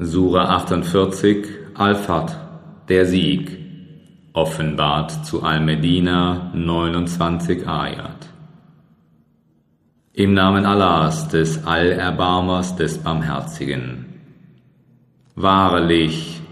Sura 48 Al-Fat, der Sieg, offenbart zu Al-Medina 29 Ayat. Im Namen Allahs, des Allerbarmers, des Barmherzigen. Wahrlich,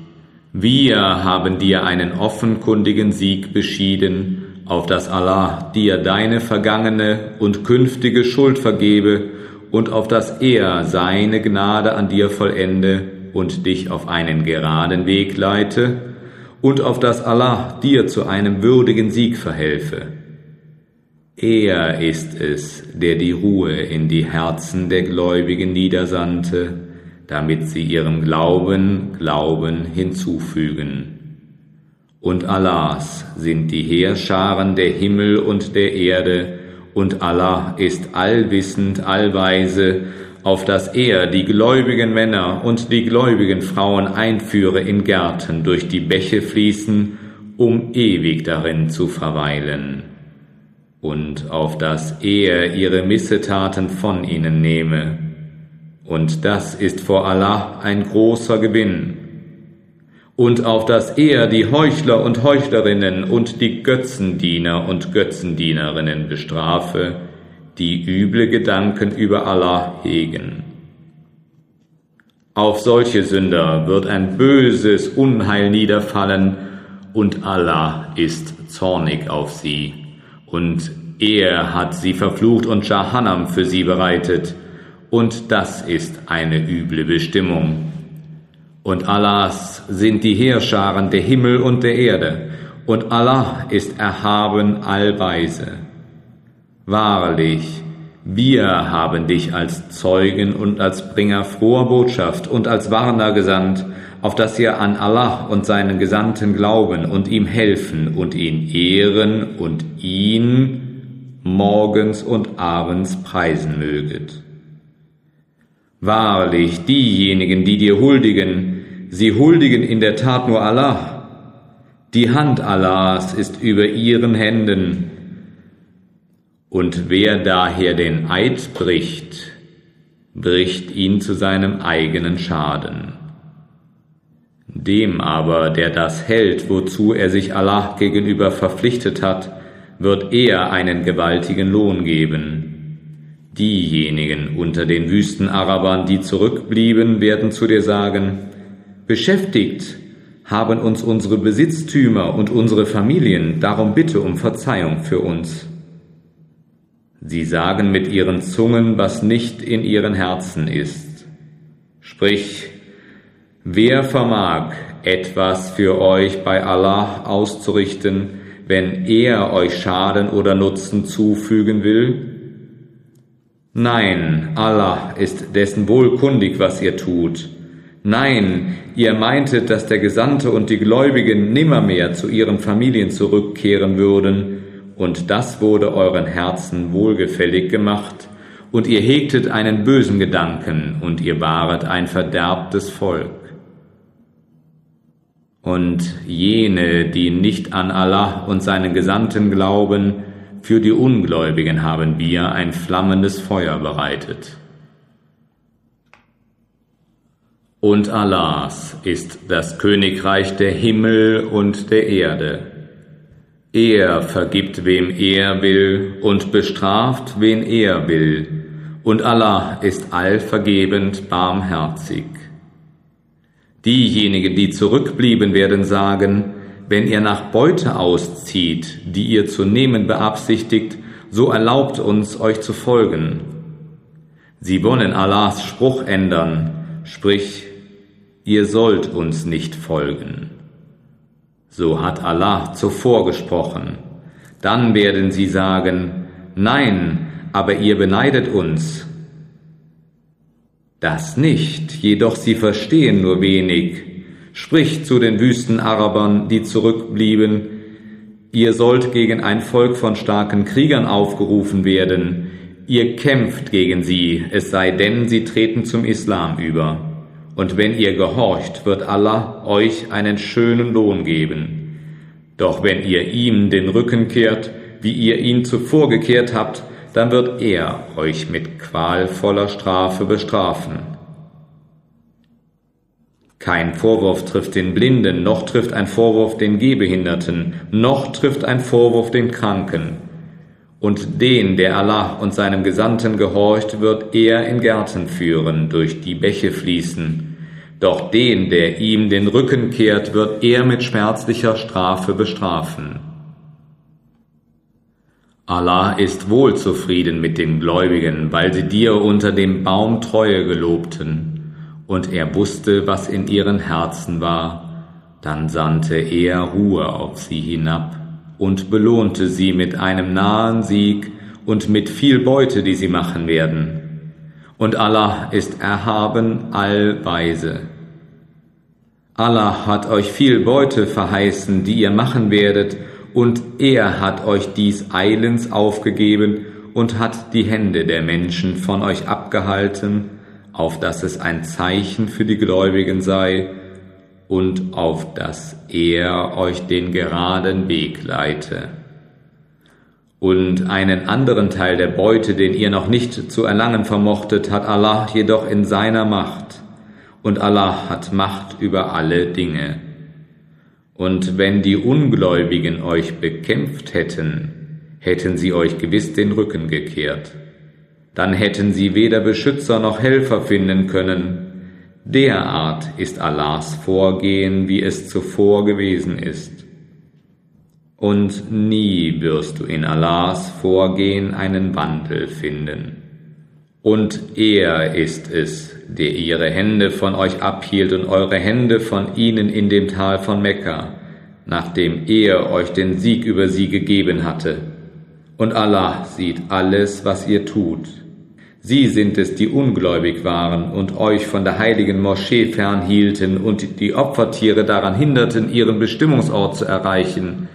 wir haben dir einen offenkundigen Sieg beschieden, auf dass Allah dir deine vergangene und künftige Schuld vergebe und auf dass er seine Gnade an dir vollende und dich auf einen geraden Weg leite und auf dass Allah dir zu einem würdigen Sieg verhelfe. Er ist es, der die Ruhe in die Herzen der Gläubigen niedersandte, damit sie ihrem Glauben Glauben hinzufügen. Und Allahs sind die Heerscharen der Himmel und der Erde, und Allah ist allwissend, allweise, auf dass er die gläubigen Männer und die gläubigen Frauen einführe in Gärten, durch die Bäche fließen, um ewig darin zu verweilen, und auf dass er ihre Missetaten von ihnen nehme. Und das ist vor Allah ein großer Gewinn. Und auf dass er die Heuchler und Heuchlerinnen und die Götzendiener und Götzendienerinnen bestrafe, die üble Gedanken über Allah hegen. Auf solche Sünder wird ein böses Unheil niederfallen, und Allah ist zornig auf sie, und er hat sie verflucht und Jahannam für sie bereitet, und das ist eine üble Bestimmung. Und Allahs sind die Heerscharen der Himmel und der Erde, und Allah ist erhaben allweise. Wahrlich, wir haben dich als Zeugen und als Bringer froher Botschaft und als Warner gesandt, auf dass ihr an Allah und seinen Gesandten glauben und ihm helfen und ihn ehren und ihn morgens und abends preisen möget. Wahrlich, diejenigen, die dir huldigen, sie huldigen in der Tat nur Allah. Die Hand Allahs ist über ihren Händen, und wer daher den Eid bricht, bricht ihn zu seinem eigenen Schaden. Dem aber, der das hält, wozu er sich Allah gegenüber verpflichtet hat, wird er einen gewaltigen Lohn geben. Diejenigen unter den Wüstenarabern, die zurückblieben, werden zu dir sagen, Beschäftigt haben uns unsere Besitztümer und unsere Familien, darum bitte um Verzeihung für uns. Sie sagen mit ihren Zungen, was nicht in ihren Herzen ist. Sprich, wer vermag etwas für euch bei Allah auszurichten, wenn er euch Schaden oder Nutzen zufügen will? Nein, Allah ist dessen wohlkundig, was ihr tut. Nein, ihr meintet, dass der Gesandte und die Gläubigen nimmermehr zu ihren Familien zurückkehren würden, und das wurde euren Herzen wohlgefällig gemacht, und ihr hegtet einen bösen Gedanken, und ihr waret ein verderbtes Volk. Und jene, die nicht an Allah und seinen Gesandten glauben, für die Ungläubigen haben wir ein flammendes Feuer bereitet. Und Allahs ist das Königreich der Himmel und der Erde er vergibt, wem er will, und bestraft, wen er will, und Allah ist allvergebend barmherzig. Diejenigen, die zurückblieben, werden sagen, wenn ihr nach Beute auszieht, die ihr zu nehmen beabsichtigt, so erlaubt uns, euch zu folgen. Sie wollen Allahs Spruch ändern, sprich, ihr sollt uns nicht folgen. So hat Allah zuvor gesprochen. Dann werden sie sagen, nein, aber ihr beneidet uns. Das nicht, jedoch sie verstehen nur wenig. Sprich zu den Wüstenarabern, die zurückblieben, ihr sollt gegen ein Volk von starken Kriegern aufgerufen werden, ihr kämpft gegen sie, es sei denn, sie treten zum Islam über und wenn ihr gehorcht, wird Allah euch einen schönen Lohn geben. Doch wenn ihr ihm den Rücken kehrt, wie ihr ihn zuvor gekehrt habt, dann wird er euch mit qualvoller Strafe bestrafen. Kein Vorwurf trifft den Blinden, noch trifft ein Vorwurf den Gehbehinderten, noch trifft ein Vorwurf den Kranken. Und den, der Allah und seinem Gesandten gehorcht, wird er in Gärten führen, durch die Bäche fließen. Doch den, der ihm den Rücken kehrt, wird er mit schmerzlicher Strafe bestrafen. Allah ist wohl zufrieden mit den Gläubigen, weil sie dir unter dem Baum Treue gelobten, und er wusste, was in ihren Herzen war, dann sandte er Ruhe auf sie hinab und belohnte sie mit einem nahen Sieg und mit viel Beute, die sie machen werden. Und Allah ist erhaben allweise. Allah hat euch viel Beute verheißen, die ihr machen werdet, und er hat euch dies eilends aufgegeben und hat die Hände der Menschen von euch abgehalten, auf dass es ein Zeichen für die Gläubigen sei und auf dass er euch den geraden Weg leite. Und einen anderen Teil der Beute, den ihr noch nicht zu erlangen vermochtet, hat Allah jedoch in seiner Macht, und Allah hat Macht über alle Dinge. Und wenn die Ungläubigen euch bekämpft hätten, hätten sie euch gewiss den Rücken gekehrt. Dann hätten sie weder Beschützer noch Helfer finden können. Derart ist Allahs Vorgehen, wie es zuvor gewesen ist. Und nie wirst du in Allahs Vorgehen einen Wandel finden. Und er ist es, der ihre Hände von euch abhielt und eure Hände von ihnen in dem Tal von Mekka, nachdem er euch den Sieg über sie gegeben hatte. Und Allah sieht alles, was ihr tut. Sie sind es, die ungläubig waren und euch von der heiligen Moschee fernhielten und die Opfertiere daran hinderten, ihren Bestimmungsort zu erreichen.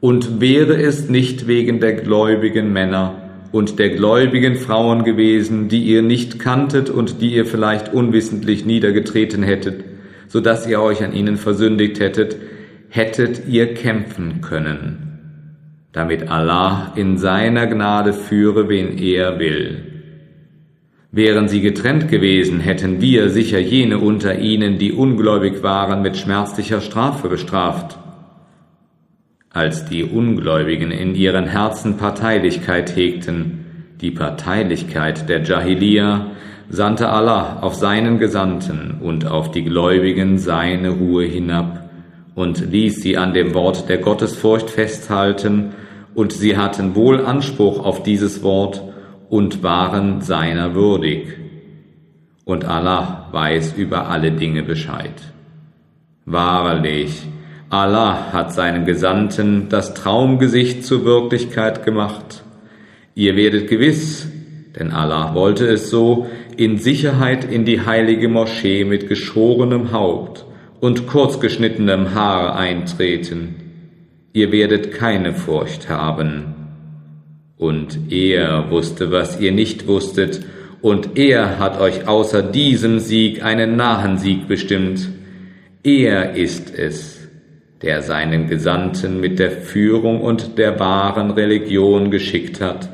Und wäre es nicht wegen der gläubigen Männer, und der gläubigen Frauen gewesen, die ihr nicht kanntet und die ihr vielleicht unwissentlich niedergetreten hättet, so dass ihr euch an ihnen versündigt hättet, hättet ihr kämpfen können, damit Allah in seiner Gnade führe, wen er will. Wären sie getrennt gewesen, hätten wir sicher jene unter ihnen, die ungläubig waren, mit schmerzlicher Strafe bestraft. Als die Ungläubigen in ihren Herzen Parteilichkeit hegten, die Parteilichkeit der Jahiliya, sandte Allah auf seinen Gesandten und auf die Gläubigen seine Ruhe hinab und ließ sie an dem Wort der Gottesfurcht festhalten, und sie hatten wohl Anspruch auf dieses Wort und waren seiner würdig. Und Allah weiß über alle Dinge Bescheid. Wahrlich, Allah hat seinem Gesandten das Traumgesicht zur Wirklichkeit gemacht. Ihr werdet gewiss, denn Allah wollte es so, in Sicherheit in die heilige Moschee mit geschorenem Haupt und kurzgeschnittenem Haar eintreten. Ihr werdet keine Furcht haben. Und er wusste, was ihr nicht wusstet, und er hat euch außer diesem Sieg einen nahen Sieg bestimmt. Er ist es, der seinen Gesandten mit der Führung und der wahren Religion geschickt hat,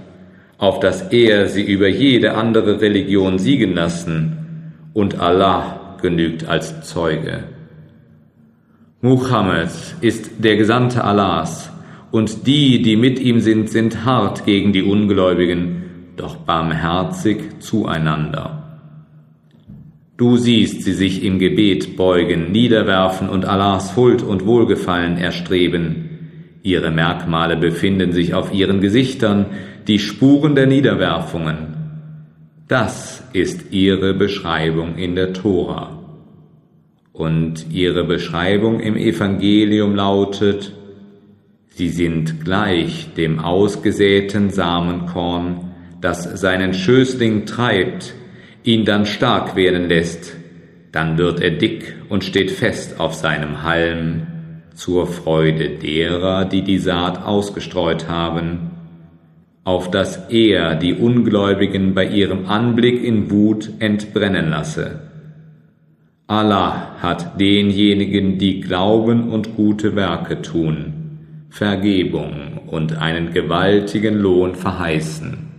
auf dass er sie über jede andere Religion siegen lassen, und Allah genügt als Zeuge. Muhammad ist der Gesandte Allahs, und die, die mit ihm sind, sind hart gegen die Ungläubigen, doch barmherzig zueinander. Du siehst sie sich im Gebet beugen, niederwerfen und Allahs Huld und Wohlgefallen erstreben. Ihre Merkmale befinden sich auf ihren Gesichtern, die Spuren der Niederwerfungen. Das ist ihre Beschreibung in der Tora. Und ihre Beschreibung im Evangelium lautet, sie sind gleich dem ausgesäten Samenkorn, das seinen Schößling treibt, ihn dann stark werden lässt, dann wird er dick und steht fest auf seinem Halm, zur Freude derer, die die Saat ausgestreut haben, auf dass er die Ungläubigen bei ihrem Anblick in Wut entbrennen lasse. Allah hat denjenigen, die glauben und gute Werke tun, Vergebung und einen gewaltigen Lohn verheißen.